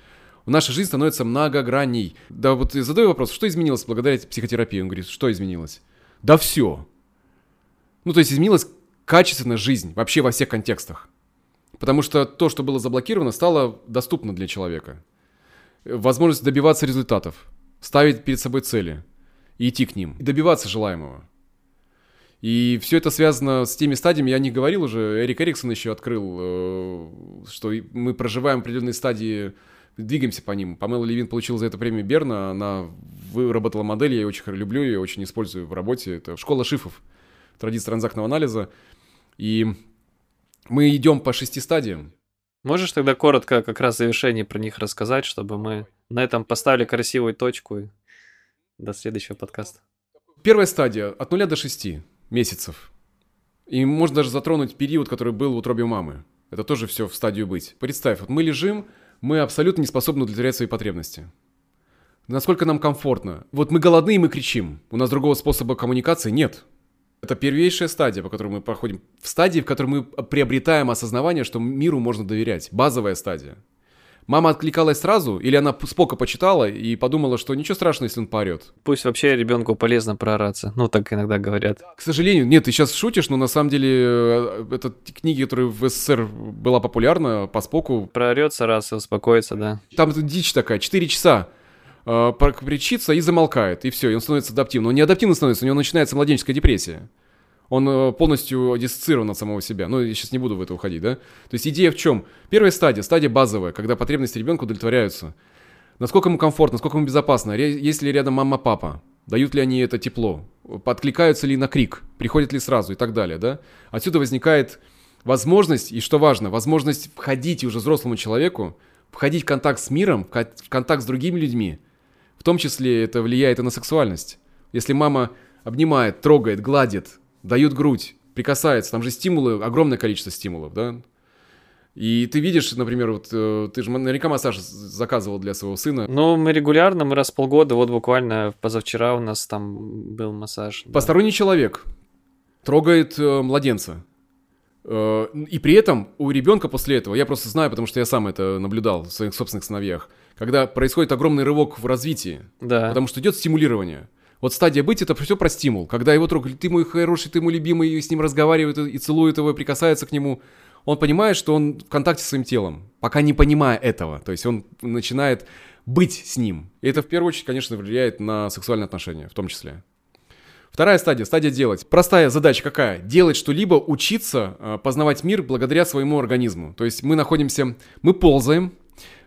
наша жизнь становится многогранней. Да вот задаю вопрос, что изменилось благодаря психотерапии? Он говорит, что изменилось? Да все. Ну, то есть изменилась качественно жизнь вообще во всех контекстах. Потому что то, что было заблокировано, стало доступно для человека. Возможность добиваться результатов, ставить перед собой цели и идти к ним, и добиваться желаемого. И все это связано с теми стадиями, я не говорил уже, Эрик Эриксон еще открыл, э, что мы проживаем определенные стадии, двигаемся по ним. Памела Левин получила за это премию Берна, она выработала модель, я ее очень люблю, ее очень использую в работе. Это школа шифов, традиция транзактного анализа. И мы идем по шести стадиям. Можешь тогда коротко как раз в завершении про них рассказать, чтобы мы на этом поставили красивую точку и до следующего подкаста. Первая стадия от нуля до 6 месяцев. И можно даже затронуть период, который был в утробе мамы. Это тоже все в стадию быть. Представь, вот мы лежим, мы абсолютно не способны удовлетворять свои потребности. Насколько нам комфортно. Вот мы голодны и мы кричим. У нас другого способа коммуникации нет. Это первейшая стадия, по которой мы проходим. В стадии, в которой мы приобретаем осознавание, что миру можно доверять. Базовая стадия. Мама откликалась сразу, или она спока почитала и подумала, что ничего страшного, если он поорет. Пусть вообще ребенку полезно проораться. Ну, так иногда говорят. К сожалению, нет, ты сейчас шутишь, но на самом деле э, это книги, которые в СССР была популярна по споку. Проорется раз и успокоится, да. Там это дичь такая, 4 часа э, прокричится и замолкает, и все, и он становится адаптивным. Он не адаптивно становится, у него начинается младенческая депрессия. Он э, полностью диссоциирован от самого себя. Ну, я сейчас не буду в это уходить, да? То есть идея в чем? Первая стадия, стадия базовая, когда потребности ребенка удовлетворяются. Насколько ему комфортно, насколько ему безопасно, есть ли рядом мама-папа, дают ли они это тепло, подкликаются ли на крик, приходят ли сразу и так далее, да? Отсюда возникает возможность, и что важно, возможность входить уже взрослому человеку, входить в контакт с миром, в контакт с другими людьми. В том числе это влияет и на сексуальность. Если мама обнимает, трогает, гладит, дает грудь, прикасается, там же стимулы, огромное количество стимулов, да? И ты видишь, например, вот э, ты же наверняка массаж заказывал для своего сына. Ну, мы регулярно, мы раз в полгода, вот буквально позавчера у нас там был массаж. да. Посторонний человек трогает э, младенца. Э, и при этом у ребенка после этого, я просто знаю, потому что я сам это наблюдал в своих собственных сыновьях, когда происходит огромный рывок в развитии, Да. потому что идет стимулирование. Вот стадия быть это все про стимул. Когда его трогают, ты мой хороший, ты мой любимый, и с ним разговаривают и целуют его, и прикасаются к нему, он понимает, что он в контакте с своим телом, пока не понимая этого. То есть он начинает быть с ним. И это в первую очередь, конечно, влияет на сексуальные отношения, в том числе. Вторая стадия, стадия делать. Простая задача какая? Делать что-либо, учиться э, познавать мир благодаря своему организму. То есть мы находимся, мы ползаем,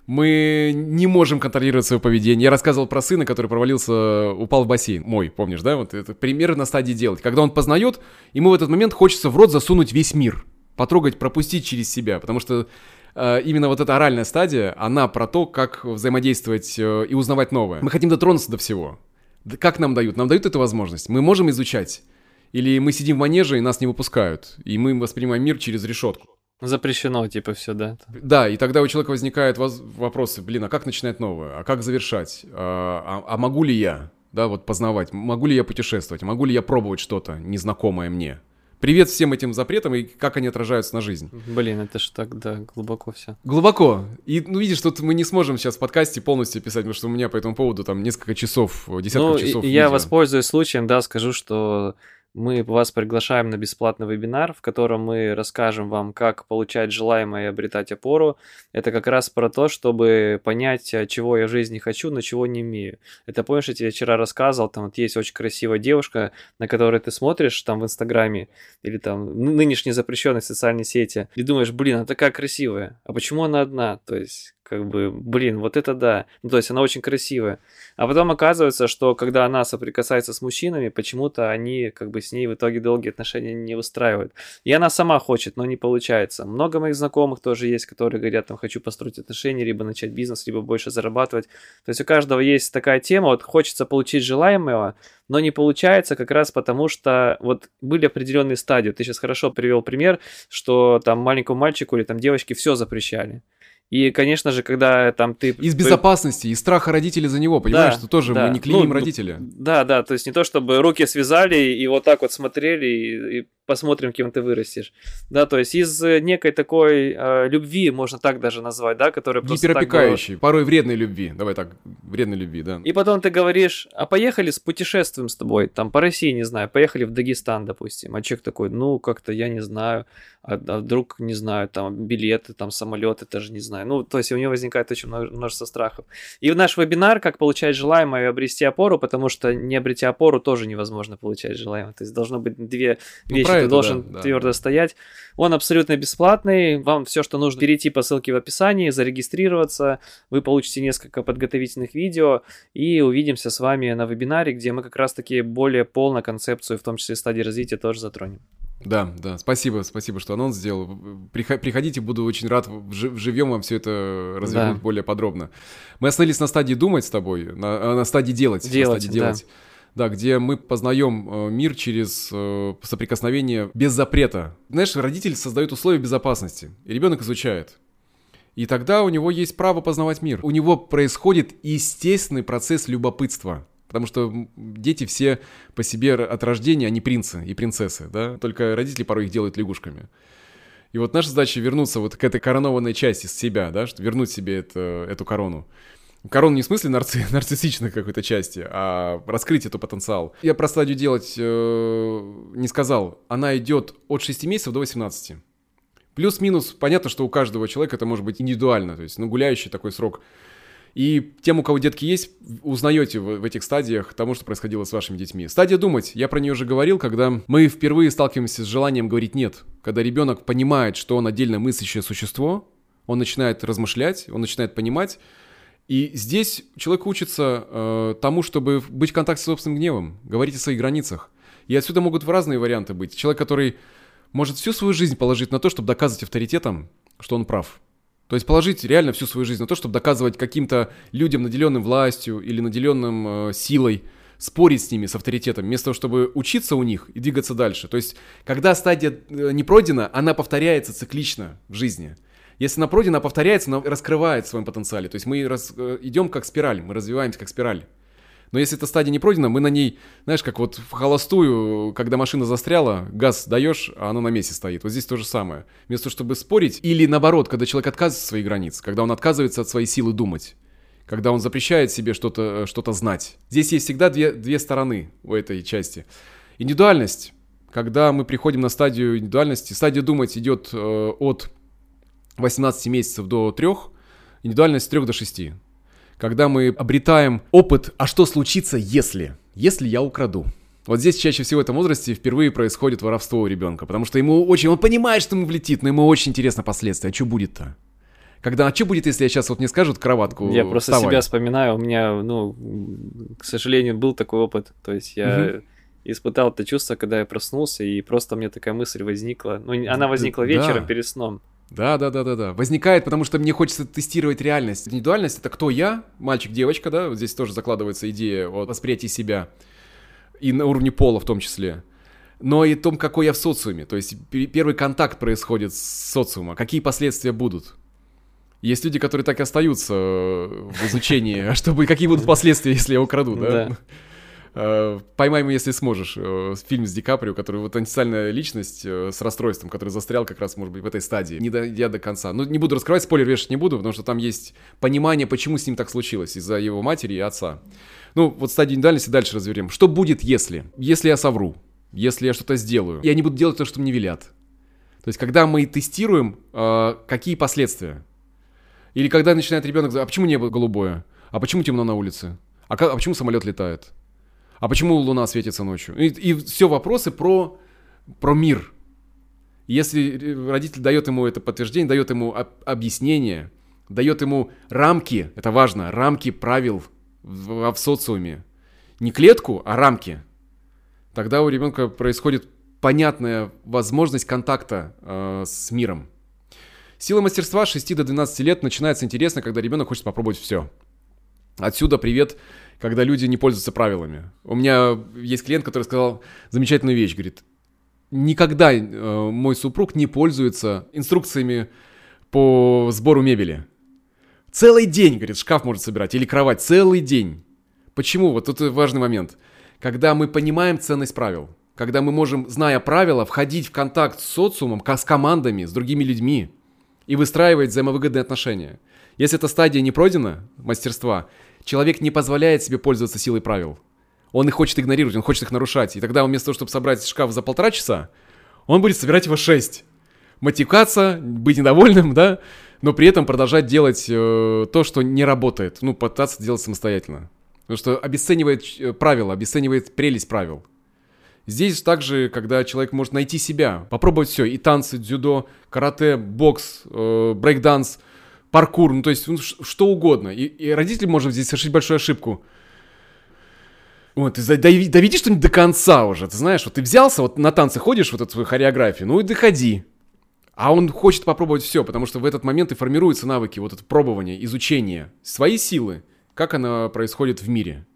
мы не можем контролировать свое поведение. Я рассказывал про сына, который провалился, упал в бассейн. Мой, помнишь, да? Вот это пример на стадии делать. Когда он познает, ему в этот момент хочется в рот засунуть весь мир. Потрогать, пропустить через себя. Потому что э, именно вот эта оральная стадия, она про то, как взаимодействовать э, и узнавать новое. Мы хотим дотронуться до всего. Как нам дают? Нам дают эту возможность. Мы можем изучать. Или мы сидим в манеже и нас не выпускают. И мы воспринимаем мир через решетку. Запрещено, типа, все, да. Да, и тогда у человека возникают воз- вопросы, блин, а как начинать новое? А как завершать? А, а- а могу ли я, да, вот познавать? Могу ли я путешествовать? Могу ли я пробовать что-то незнакомое мне? Привет всем этим запретам и как они отражаются на жизнь. Блин, это ж так, да, глубоко все. Глубоко. И, ну, видишь, тут мы не сможем сейчас в подкасте полностью писать, потому что у меня по этому поводу там несколько часов, десятков Ну, часов и я воспользуюсь случаем, да, скажу, что мы вас приглашаем на бесплатный вебинар, в котором мы расскажем вам, как получать желаемое и обретать опору. Это как раз про то, чтобы понять, а, чего я в жизни хочу, но чего не имею. Это помнишь, я тебе вчера рассказывал, там вот есть очень красивая девушка, на которой ты смотришь там в Инстаграме или там ны- нынешней запрещенной социальной сети, и думаешь, блин, она такая красивая, а почему она одна? То есть, как бы, блин, вот это да. Ну, то есть она очень красивая. А потом оказывается, что когда она соприкасается с мужчинами, почему-то они как бы с ней в итоге долгие отношения не выстраивают. И она сама хочет, но не получается. Много моих знакомых тоже есть, которые говорят, там, хочу построить отношения, либо начать бизнес, либо больше зарабатывать. То есть у каждого есть такая тема, вот хочется получить желаемого, но не получается как раз потому, что вот были определенные стадии. Ты сейчас хорошо привел пример, что там маленькому мальчику или там девочке все запрещали. И, конечно же, когда там ты... Из безопасности, из страха родителей за него, понимаешь, Да, что тоже да. мы не клеймим Ну, родителя. Да, да, то есть не то, чтобы руки связали и вот так вот смотрели и, и посмотрим, кем ты вырастешь. Да, то есть из э, некой такой э, любви, можно так даже назвать, да, которая просто так была. Гиперопекающий, порой вредной любви. Давай так, вредной любви, да. И потом ты говоришь, а поехали с путешествуем с тобой, там по России, не знаю, поехали в Дагестан, допустим. А человек такой, ну, как-то я не знаю, а, а вдруг, не знаю, там билеты, там самолеты, тоже не знаю. Ну, то есть у него возникает очень множество страхов. И в наш вебинар, как получать желаемое и обрести опору, потому что не обретя опору, тоже невозможно получать желаемое. То есть должно быть две Ну, вещи, ты это, должен да, да, твердо стоять. Он абсолютно бесплатный, вам все, что нужно, перейти по ссылке в описании, зарегистрироваться, вы получите несколько подготовительных видео, и увидимся с вами на вебинаре, где мы как раз-таки более полно концепцию, в том числе стадии развития, тоже затронем. Да, да, спасибо, спасибо, что анонс сделал. Прихо- Приходите, буду очень рад вживьем вам все это развернуть Да. более подробно. Мы остановились на стадии думать с тобой, на, а, на стадии делать. Делать, на стадии делать. Да, где мы познаем э, мир через э, соприкосновение без запрета. Знаешь, родитель создает условия безопасности, и ребенок изучает. И тогда у него есть право познавать мир. У него происходит естественный процесс любопытства. Потому что дети все по себе от рождения, они принцы и принцессы, да? Только родители порой их делают лягушками. И вот наша задача вернуться вот к этой коронованной части с себя, да, что вернуть себе это, эту корону. Корону не в смысле нарци- нарциссичной какой-то части, а раскрыть эту потенциал. Я про стадию делать э, не сказал. Она идет от 6 месяцев до 18. Плюс-минус, понятно, что у каждого человека это может быть индивидуально, то есть, ну, гуляющий такой срок. И тем, у кого детки есть, узнаете в, в этих стадиях тому, что происходило с вашими детьми. Стадия думать, я про нее уже говорил, когда мы впервые сталкиваемся с желанием говорить «нет». Когда ребенок понимает, что он отдельно мыслящее существо, он начинает размышлять, он начинает понимать, и здесь человек учится э, тому, чтобы быть в контакте с собственным гневом, говорить о своих границах. И отсюда могут разные варианты быть. Человек, который может всю свою жизнь положить на то, чтобы доказывать авторитетом, что он прав. То есть положить реально всю свою жизнь на то, чтобы доказывать каким-то людям, наделенным властью или наделенным э, силой, спорить с ними, с авторитетом, вместо того, чтобы учиться у них и двигаться дальше. То есть, когда стадия э, не пройдена, она повторяется циклично в жизни. Если она пройдена, повторяется, она раскрывает в своем потенциале. То есть мы раз, э, идем как спираль, мы развиваемся как спираль. Но если эта стадия не пройдена, мы на ней, знаешь, как вот в холостую, когда машина застряла, газ даешь, а оно на месте стоит. Вот здесь то же самое. Вместо того, чтобы спорить, или наоборот, когда человек отказывается от своих границ, когда он отказывается от своей силы думать, когда он запрещает себе что-то что знать. Здесь есть всегда две, две стороны у этой части. Индивидуальность, когда мы приходим на стадию индивидуальности, стадия думать идет э, от 18 месяцев до 3, индивидуальность с 3 до 6 когда мы обретаем опыт, а что случится, если? Если я украду. Вот здесь чаще всего в этом возрасте впервые происходит воровство у ребенка, потому что ему очень, он понимает, что ему влетит, но ему очень интересно последствия. А что будет-то? Когда, а что будет, если я сейчас вот мне скажут кроватку Я просто вставай? себя вспоминаю, у меня, ну, к сожалению, был такой опыт. То есть я угу. испытал это чувство, когда я проснулся, и просто мне такая мысль возникла. Ну, она возникла вечером да. перед сном. Да, да, да, да, да. Возникает, потому что мне хочется тестировать реальность. Индивидуальность это кто я, мальчик, девочка, да, вот здесь тоже закладывается идея о восприятии себя. И на уровне пола в том числе. Но и том, какой я в социуме. То есть первый контакт происходит с социумом. Какие последствия будут? Есть люди, которые так и остаются в изучении, а чтобы какие будут последствия, если я украду, да? Э, «Поймай меня, если сможешь». Э, фильм с Ди Каприо, который вот антисоциальная личность э, с расстройством, который застрял как раз, может быть, в этой стадии, не дойдя до конца. Ну, не буду раскрывать, спойлер вешать не буду, потому что там есть понимание, почему с ним так случилось из-за его матери и отца. Ну, вот стадию индивидуальности дальше разберем. Что будет, если? Если я совру, если я что-то сделаю, я не буду делать то, что мне велят. То есть, когда мы тестируем, какие последствия. Или когда начинает ребенок, а почему небо голубое? А почему темно на улице? А, как, а почему самолет летает? А почему Луна светится ночью? И, и все вопросы про, про мир. Если родитель дает ему это подтверждение, дает ему об, объяснение, дает ему рамки, это важно, рамки правил в, в социуме. Не клетку, а рамки. Тогда у ребенка происходит понятная возможность контакта э, с миром. Сила мастерства с 6 до 12 лет начинается интересно, когда ребенок хочет попробовать все. Отсюда привет когда люди не пользуются правилами. У меня есть клиент, который сказал замечательную вещь, говорит, никогда э, мой супруг не пользуется инструкциями по сбору мебели. Целый день, говорит, шкаф может собирать или кровать, целый день. Почему? Вот тут важный момент. Когда мы понимаем ценность правил, когда мы можем, зная правила, входить в контакт с социумом, с командами, с другими людьми и выстраивать взаимовыгодные отношения. Если эта стадия не пройдена, мастерства, человек не позволяет себе пользоваться силой правил. Он их хочет игнорировать, он хочет их нарушать. И тогда вместо того, чтобы собрать шкаф за полтора часа, он будет собирать его шесть. Матюкаться, быть недовольным, да, но при этом продолжать делать э, то, что не работает. Ну, пытаться делать самостоятельно. Потому что обесценивает э, правила, обесценивает прелесть правил. Здесь также, когда человек может найти себя, попробовать все, и танцы, дзюдо, карате, бокс, э, брейкданс, паркур, ну то есть ну, что угодно. И, и родитель может здесь совершить большую ошибку. Вот, ты доведи, доведи что-нибудь до конца уже, ты знаешь, вот ты взялся, вот на танцы ходишь, вот эту свою хореографию, ну и доходи. А он хочет попробовать все, потому что в этот момент и формируются навыки, вот это пробование, изучение своей силы, как она происходит в мире.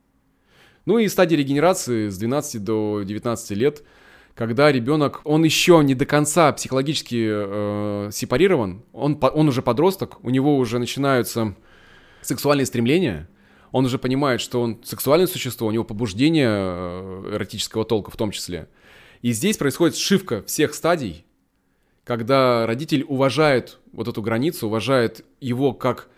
Ну и стадия регенерации с 12 до 19 лет – когда ребенок, он еще не до конца психологически э, сепарирован, он, он уже подросток, у него уже начинаются сексуальные стремления, он уже понимает, что он сексуальное существо, у него побуждение э, эротического толка в том числе. И здесь происходит сшивка всех стадий, когда родитель уважает вот эту границу, уважает его как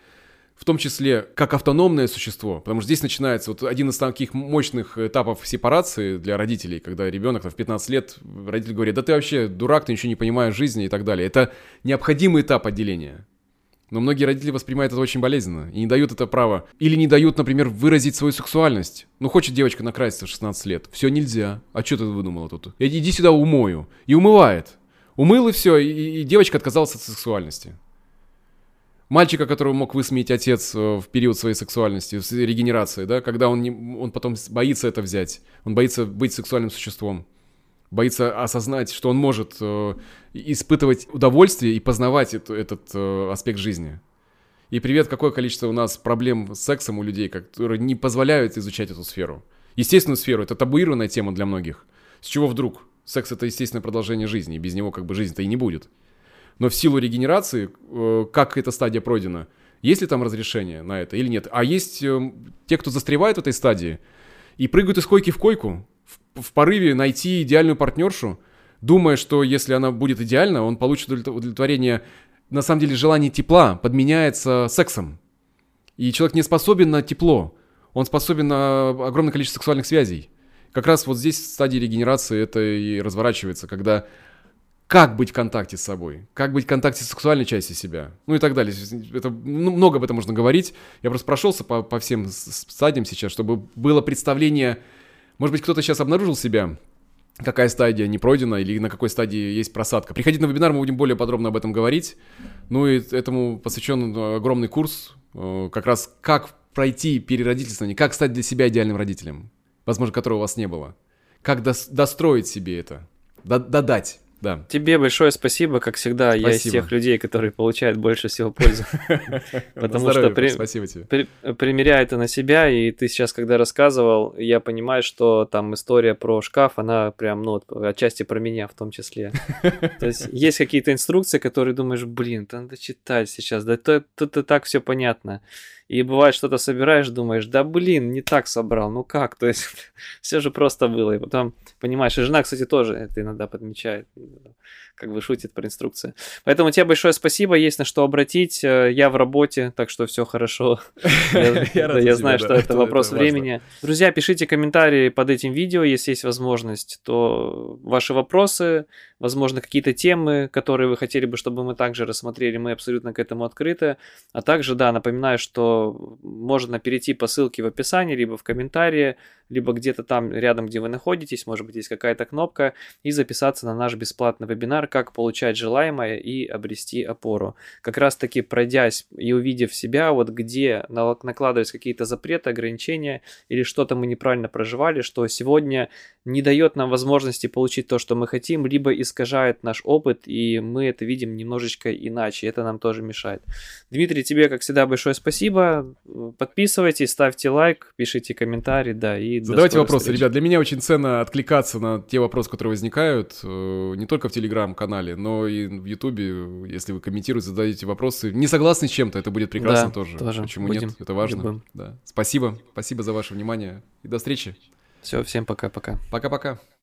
в том числе как автономное существо, потому что здесь начинается вот один из таких мощных этапов сепарации для родителей, когда ребенок в 15 лет, родитель говорит, да ты вообще дурак, ты ничего не понимаешь в жизни и так далее. Это необходимый этап отделения. Но многие родители воспринимают это очень болезненно и не дают это право. Или не дают, например, выразить свою сексуальность. Ну, хочет девочка накраситься в 16 лет. Все нельзя. А что ты выдумала тут? Иди сюда умою. И умывает. Умыл и все, и, и девочка отказалась от сексуальности. Мальчика, которого мог высмеять отец э, в период своей сексуальности, регенерации, да, когда он, не, он потом боится это взять, он боится быть сексуальным существом, боится осознать, что он может э, испытывать удовольствие и познавать это, этот э, аспект жизни. И привет, какое количество у нас проблем с сексом у людей, которые не позволяют изучать эту сферу. Естественную сферу, это табуированная тема для многих. С чего вдруг? Секс это естественное продолжение жизни, и без него как бы жизнь-то и не будет но в силу регенерации, э, как эта стадия пройдена, Есть ли там разрешение на это или нет? А есть э, те, кто застревает в этой стадии и прыгают из койки в койку в, порыве найти идеальную партнершу, думая, что если она будет идеальна, он получит удовлетворение, на самом деле желание тепла подменяется сексом. И человек не способен на тепло, он способен на огромное количество сексуальных связей. Как раз вот здесь в стадии регенерации это и разворачивается, когда как быть в контакте с собой, как быть в контакте с сексуальной частью себя, ну и так далее. Это, ну, много об этом можно говорить. Я просто прошелся по, по всем стадиям сейчас, чтобы было представление, может быть, кто-то сейчас обнаружил себя, какая стадия не пройдена или на какой стадии есть просадка. Приходите на вебинар, мы будем более подробно об этом говорить. Ну и этому посвящен огромный курс, э, как раз как пройти переродительствование, как стать для себя идеальным родителем, возможно, которого у вас не было. Как достроить себе это, додать. Да. Тебе большое спасибо, как всегда. Спасибо. Я из тех людей, которые получают больше всего пользы. Потому что примеряя это на себя, и ты сейчас, когда рассказывал, я понимаю, что там история про шкаф, она прям, ну, отчасти про меня в том числе. То есть есть какие-то инструкции, которые думаешь, блин, надо читать сейчас, да тут и так все понятно. И бывает, что-то собираешь, думаешь, да блин, не так собрал, ну как? То есть все же просто было. И потом понимаешь, и жена, кстати, тоже это иногда подмечает как бы шутит про инструкции. Поэтому тебе большое спасибо, есть на что обратить. Э, я в работе, так что все хорошо. Я знаю, что это вопрос времени. Друзья, пишите комментарии под этим видео, если есть возможность, то ваши вопросы, возможно, какие-то темы, которые вы хотели бы, чтобы мы также рассмотрели, мы абсолютно к этому открыты. А также, да, напоминаю, что можно перейти по ссылке в описании, либо в комментарии, либо где-то там рядом, где вы находитесь, может быть, есть какая-то кнопка, и записаться на наш бесплатный вебинар «Как получать желаемое и обрести опору». Как раз-таки пройдясь и увидев себя, вот где накладывались какие-то запреты, ограничения или что-то мы неправильно проживали, что сегодня не дает нам возможности получить то, что мы хотим, либо искажает наш опыт, и мы это видим немножечко иначе, это нам тоже мешает. Дмитрий, тебе, как всегда, большое спасибо. Подписывайтесь, ставьте лайк, пишите комментарий, да, и Задавайте вопросы, встречи. ребят. Для меня очень ценно откликаться на те вопросы, которые возникают, э, не только в Телеграм-канале, но и в Ютубе. Если вы комментируете, задаете вопросы. Не согласны с чем-то, это будет прекрасно да, тоже. тоже. Почему Будем нет? Это важно. Да. Спасибо. Спасибо за ваше внимание. И до встречи. Все, всем пока-пока. Пока-пока.